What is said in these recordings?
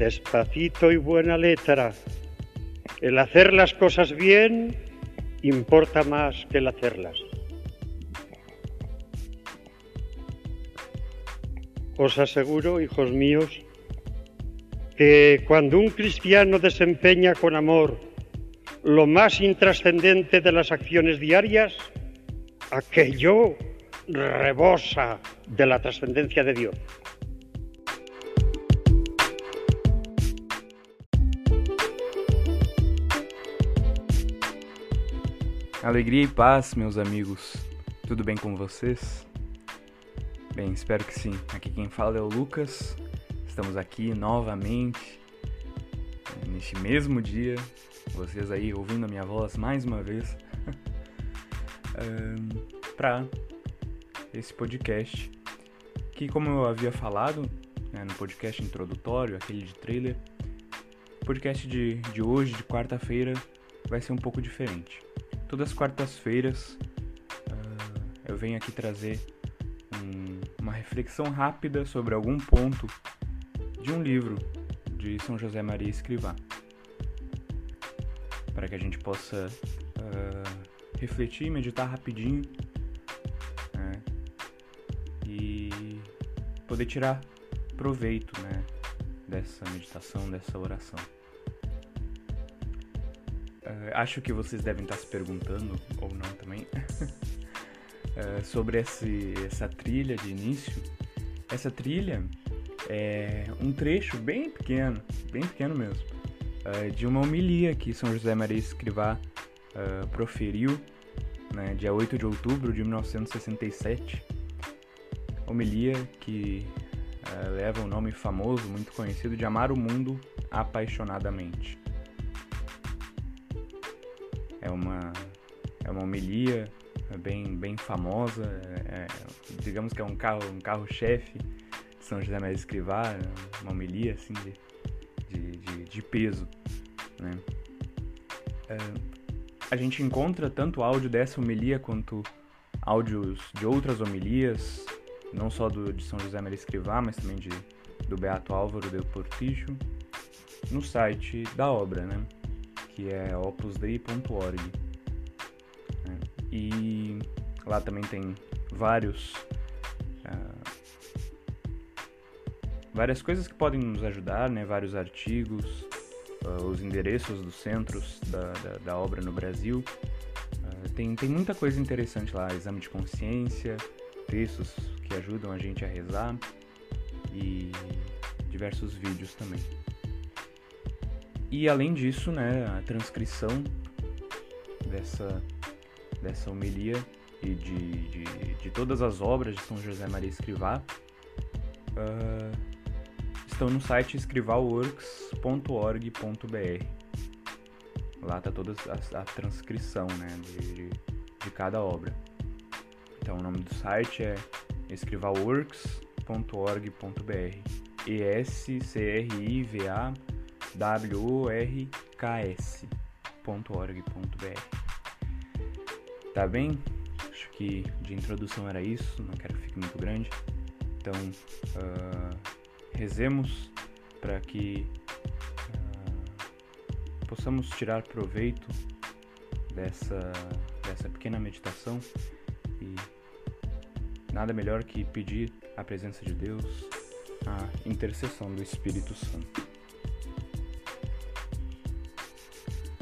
despacito y buena letra. El hacer las cosas bien importa más que el hacerlas. Os aseguro, hijos míos, que cuando un cristiano desempeña con amor lo más intrascendente de las acciones diarias, aquello rebosa de la trascendencia de Dios. Alegria e paz, meus amigos. Tudo bem com vocês? Bem, espero que sim. Aqui quem fala é o Lucas. Estamos aqui novamente neste mesmo dia. Vocês aí ouvindo a minha voz mais uma vez um, para esse podcast que, como eu havia falado né, no podcast introdutório, aquele de trailer, o podcast de, de hoje, de quarta-feira, vai ser um pouco diferente. Todas as quartas-feiras uh, eu venho aqui trazer um, uma reflexão rápida sobre algum ponto de um livro de São José Maria Escrivá, para que a gente possa uh, refletir, meditar rapidinho né, e poder tirar proveito né, dessa meditação, dessa oração. Uh, acho que vocês devem estar se perguntando, ou não também, uh, sobre esse, essa trilha de início. Essa trilha é um trecho bem pequeno, bem pequeno mesmo, uh, de uma homilia que São José Maria Escrivá proferiu né, dia 8 de outubro de 1967. Homilia que leva o um nome famoso, muito conhecido, de Amar o Mundo Apaixonadamente é uma, é uma homilia bem, bem famosa, é, digamos que é um carro um carro-chefe de São José Maria Escrivá, uma homilia assim, de, de, de, de peso. Né? É, a gente encontra tanto áudio dessa homilia quanto áudios de outras homilias, não só do, de São José Maria Escrivá, mas também de, do Beato Álvaro del Portillo, no site da obra, né? Que é opusdei.org. Né? E lá também tem vários uh, várias coisas que podem nos ajudar, né? Vários artigos, uh, os endereços dos centros da, da, da obra no Brasil. Uh, tem, tem muita coisa interessante lá, exame de consciência, textos que ajudam a gente a rezar e diversos vídeos também. E além disso, né, a transcrição dessa, dessa homilia e de, de, de todas as obras de São José Maria Escrivá uh, estão no site escrivalworks.org.br. Lá está toda a, a, transcrição né, de, de, de cada obra. Então o nome do site é escrivalworks.org.br. E-S-C-R-I-V-A works.org.br. Tá bem? Acho que de introdução era isso, não quero que fique muito grande. Então, uh, rezemos para que uh, possamos tirar proveito dessa, dessa pequena meditação e nada melhor que pedir a presença de Deus, a intercessão do Espírito Santo.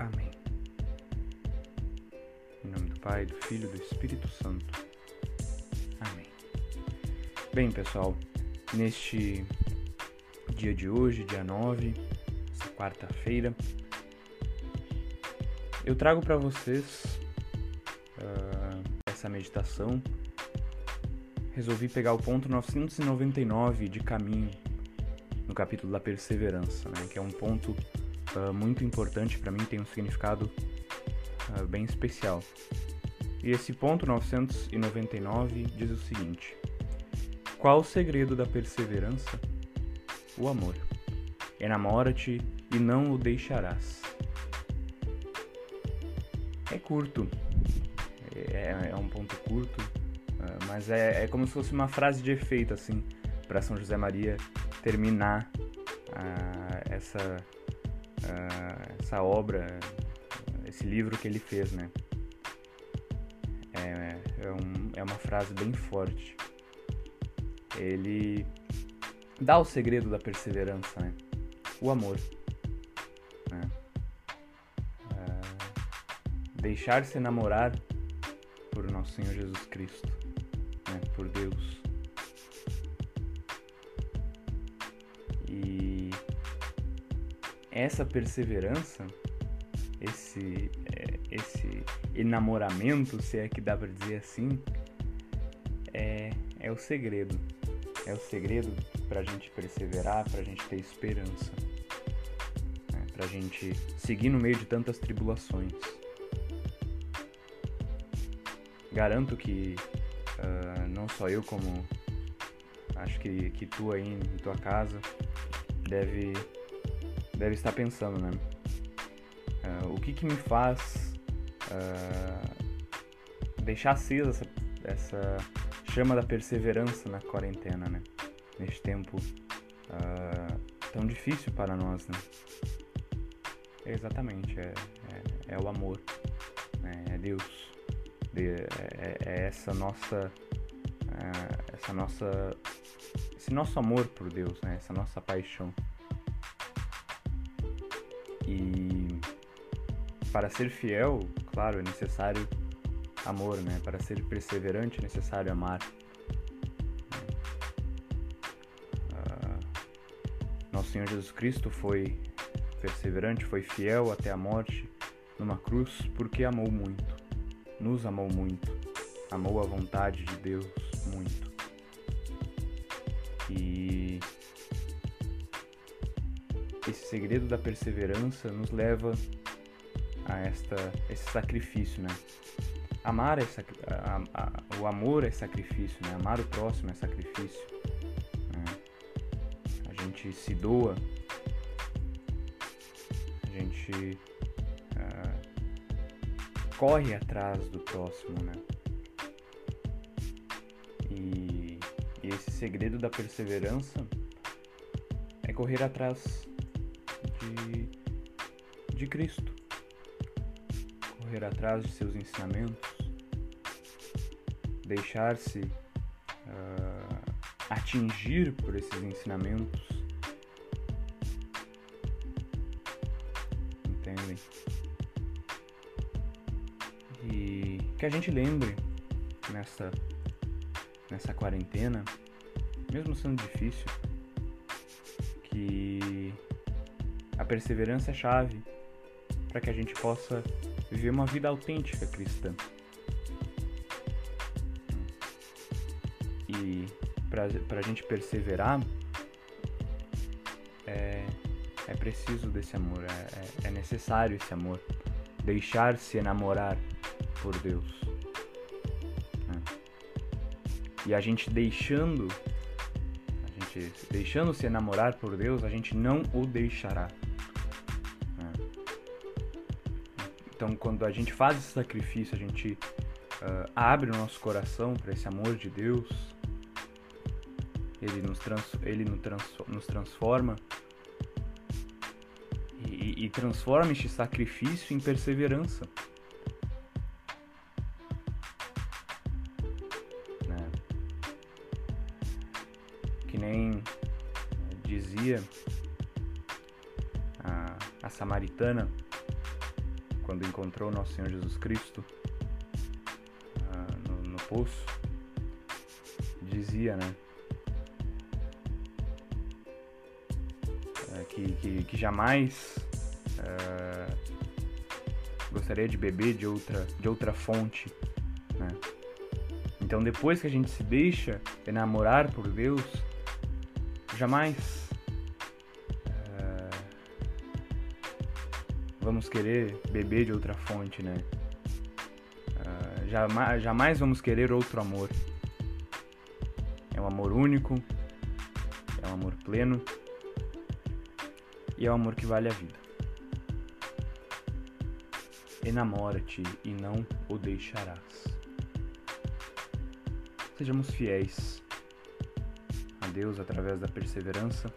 Amém. Em nome do Pai, do Filho e do Espírito Santo. Amém. Bem, pessoal, neste dia de hoje, dia 9, quarta-feira, eu trago para vocês uh, essa meditação resolvi pegar o ponto 999 de caminho no capítulo da perseverança, né, que é um ponto uh, muito importante para mim, tem um significado uh, bem especial. E esse ponto 999 diz o seguinte: Qual o segredo da perseverança? O amor. Enamora-te e não o deixarás. É curto, é, é um ponto curto, ah, mas é, é como se fosse uma frase de efeito, assim, para São José Maria terminar uh, essa, uh, essa obra, esse livro que ele fez, né? É, é, um, é uma frase bem forte. Ele dá o segredo da perseverança, né? O amor. Né? Deixar-se enamorar por nosso Senhor Jesus Cristo né, por Deus. Essa perseverança, esse, é, esse enamoramento, se é que dá para dizer assim, é, é o segredo. É o segredo para a gente perseverar, para a gente ter esperança, né, para a gente seguir no meio de tantas tribulações. Garanto que Uh, não só eu, como acho que, que tu aí em tua casa deve, deve estar pensando, né? Uh, o que que me faz uh, deixar acesa essa, essa chama da perseverança na quarentena, né? Neste tempo tão difícil para nós, né? Exatamente, é, é, é o amor, né? é Deus de, é, é essa nossa essa nossa esse nosso amor por Deus, né? Essa nossa paixão. E para ser fiel, claro, é necessário amor, né? Para ser perseverante é necessário amar. Uh, nosso Senhor Jesus Cristo foi perseverante, foi fiel até a morte numa cruz porque amou muito nos amou muito, amou a vontade de Deus muito. E segredo da perseverança nos leva a esta, esse sacrifício, né? Amar é a, a, o amor é sacrifício, né? Amar o próximo é sacrifício. Né? A gente se doa, a gente corre atrás do próximo, né? E, e esse segredo da perseverança é correr atrás de, Cristo, correr atrás de seus ensinamentos, deixar-se uh, atingir por esses ensinamentos. Entendem? E que a gente lembre nessa, nessa quarentena, mesmo sendo difícil, a perseverança é chave para que a gente possa viver uma vida autêntica cristã. E para a gente perseverar, é, é preciso desse amor, é, é, é necessário esse amor. Deixar-se enamorar por Deus. Né? E a gente deixando, a gente deixando se enamorar por Deus, a gente não o deixará. Então, quando a gente faz esse sacrifício, a gente uh, abre o nosso coração para esse amor de Deus, ele nos, trans, ele nos, trans, nos transforma. E, e transforma este sacrifício em perseverança. dizia a, a samaritana quando encontrou nosso Senhor Jesus Cristo uh, no, no poço, dizia, né? Uh, que, que, que, jamais uh, gostaria de beber de outra, de outra fonte, né? Então, depois que a gente se deixa enamorar por Deus, jamais vamos querer beber de outra fonte, né? Uh, jamais, jamais vamos querer outro amor. É um amor único, é um amor pleno e é um amor que vale a vida. Enamora-te e não o deixarás. Sejamos fiéis a Deus através da perseverança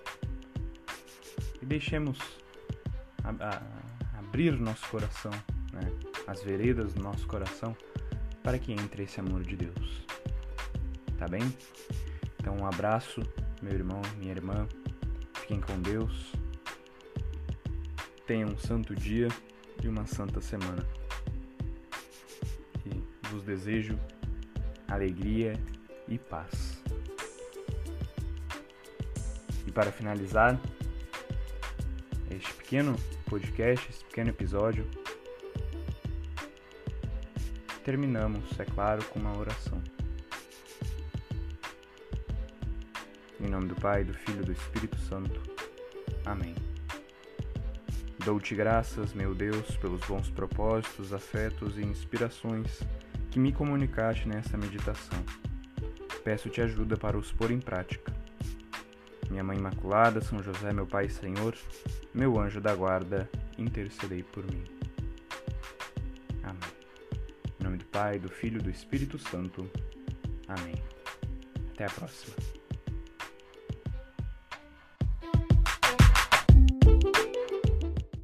e deixemos a, abrir nosso coração, né, as veredas do nosso coração, para que entre esse amor de Deus. Tá bem? Então, um abraço, meu irmão, minha irmã. Fiquem com Deus. Tenham um santo dia e uma santa semana. E vos desejo alegria e paz. E para finalizar este pequeno podcast, esse pequeno episódio, terminamos, é claro, com uma oração. Em nome do Pai, do Filho e do Espírito Santo. Amém. Dou-te graças, meu Deus, pelos bons propósitos, afetos e inspirações que me comunicaste nesta meditação. Peço-te ajuda para os pôr em prática minha Mãe Imaculada, São José, meu Pai e Senhor, meu anjo da guarda, intercedei por mim. Amém. Em nome do Pai, do Filho e do Espírito Santo. Amém. Até a próxima.